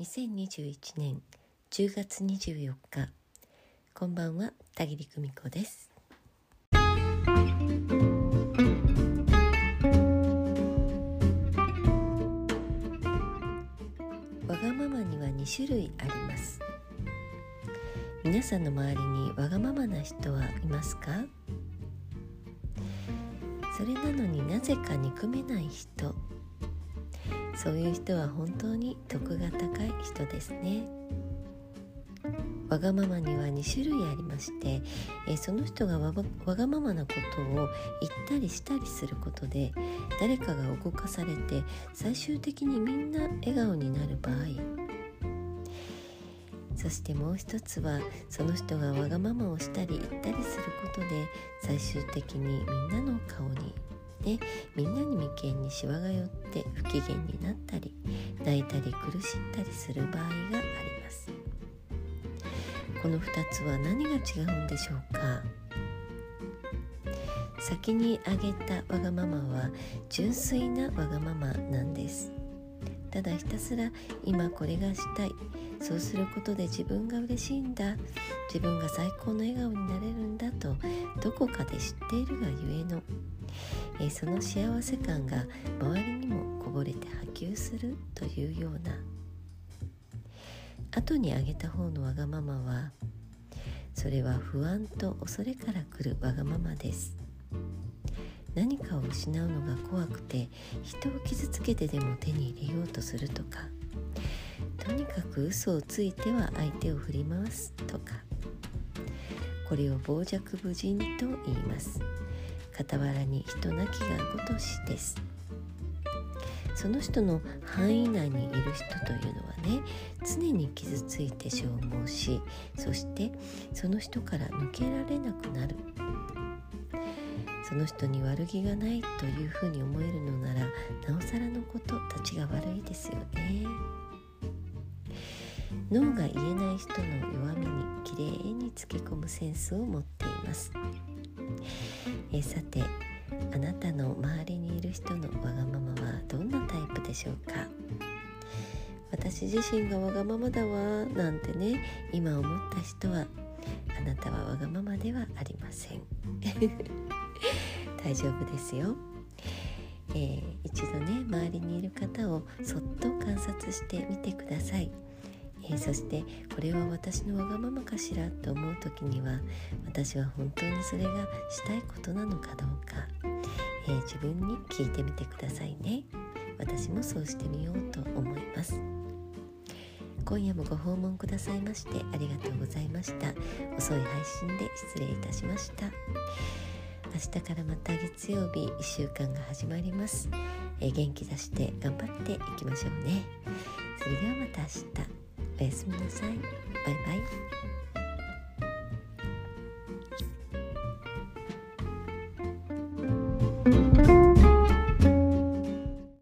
2021年10月24日こんばんは田切久美子です。わがままには2種類あります。皆さんの周りにわがままな人はいますか？それなのになぜか憎めない人。そういう人は本当に徳が高い人ですね。わがままには2種類ありましてえその人がわがままなことを言ったりしたりすることで誰かが動かされて最終的にみんな笑顔になる場合。そしてもう一つはその人がわがままをしたり言ったりすることで最終的にみんなの顔にでみんなに眉間にしわが寄って不機嫌になったり泣いたり苦しんだりする場合があります。この2つは何が違うんでしょうか？先に挙げたわがままは純粋なわがままなんです。ただひたすら今これがしたい。そうすることで自分が嬉しいんだ。自分が最高の笑顔になれるんだとどこかで知っているがゆえの、えその幸せ感が周りにもこぼれて波及するというような。後に挙げた方のわがままはそれは不安と恐れから来るわがままです。何かを失うのが怖くて人を傷つけてでも手に入れようとするとかとにかく嘘をついては相手を振り回すとかこれを傍若無人と言います。傍らに人なきがごとしです。その人の範囲内にいる人というのはね常に傷ついて消耗しそしてその人から抜けられなくなる。その人に悪気がないというふうに思えるのならなおさらのことたちが悪いですよね。脳が言えない人の弱みにきれいにつけ込むセンスを持っています。えさてあなたの周りにいる人のわがままはどんなタイプでしょうか？私自身がわがままだわなんてね今思った人はあなたはわがままではありません。大丈夫ですよ、えー、一度ね周りにいる方をそっと観察してみてください、えー、そしてこれは私のわがままかしらと思う時には私は本当にそれがしたいことなのかどうか、えー、自分に聞いてみてくださいね。私もそうしてみようと思います。今夜もご訪問くださいましてありがとうございました。遅い配信で失礼いたしました。明日からまた月曜日1週間が始まります、えー、元気出して頑張っていきましょうね。それではまた明日。おやすみなさい。バイバイ。